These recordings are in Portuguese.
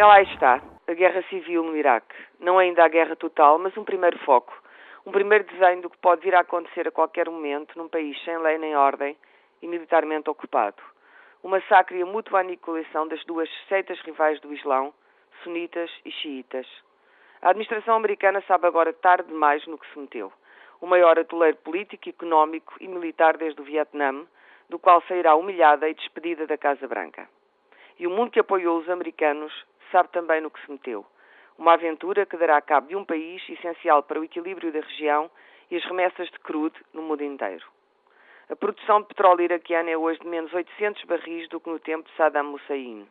Ela está, a guerra civil no Iraque. Não ainda a guerra total, mas um primeiro foco. Um primeiro desenho do que pode vir a acontecer a qualquer momento num país sem lei nem ordem e militarmente ocupado. O massacre e a mútua aniquilação das duas seitas rivais do Islão, sunitas e xiitas. A administração americana sabe agora tarde demais no que se meteu. O maior atoleiro político, económico e militar desde o Vietnã, do qual sairá humilhada e despedida da Casa Branca. E o mundo que apoiou os americanos sabe também no que se meteu. Uma aventura que dará cabo de um país essencial para o equilíbrio da região e as remessas de crude no mundo inteiro. A produção de petróleo iraquiana é hoje de menos 800 barris do que no tempo de Saddam Hussein.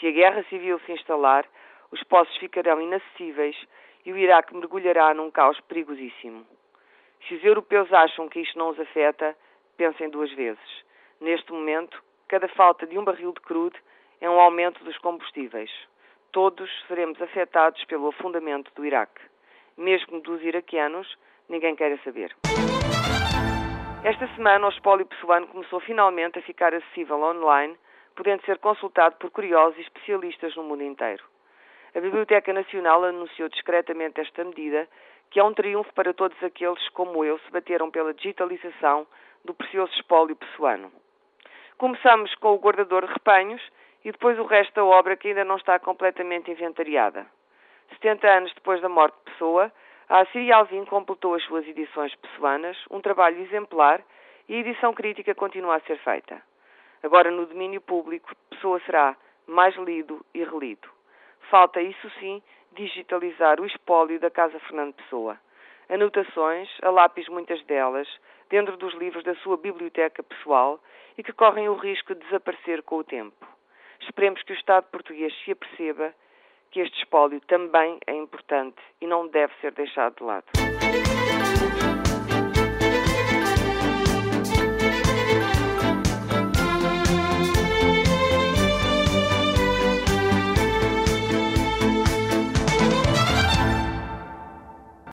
Se a guerra civil se instalar, os poços ficarão inacessíveis e o Iraque mergulhará num caos perigosíssimo. Se os europeus acham que isto não os afeta, pensem duas vezes. Neste momento, cada falta de um barril de crude é um aumento dos combustíveis. Todos seremos afetados pelo afundamento do Iraque. Mesmo dos iraquianos, ninguém quer saber. Esta semana, o espólio pessoano começou finalmente a ficar acessível online, podendo ser consultado por curiosos e especialistas no mundo inteiro. A Biblioteca Nacional anunciou discretamente esta medida, que é um triunfo para todos aqueles, como eu, se bateram pela digitalização do precioso espólio pessoano. Começamos com o guardador de repanhos e depois o resto da obra que ainda não está completamente inventariada. 70 anos depois da morte de Pessoa, a Assíria Alvim completou as suas edições pessoanas, um trabalho exemplar, e a edição crítica continua a ser feita. Agora, no domínio público, Pessoa será mais lido e relido. Falta, isso sim, digitalizar o espólio da Casa Fernando Pessoa. Anotações, a lápis muitas delas, dentro dos livros da sua biblioteca pessoal e que correm o risco de desaparecer com o tempo. Esperemos que o Estado português se aperceba que este espólio também é importante e não deve ser deixado de lado.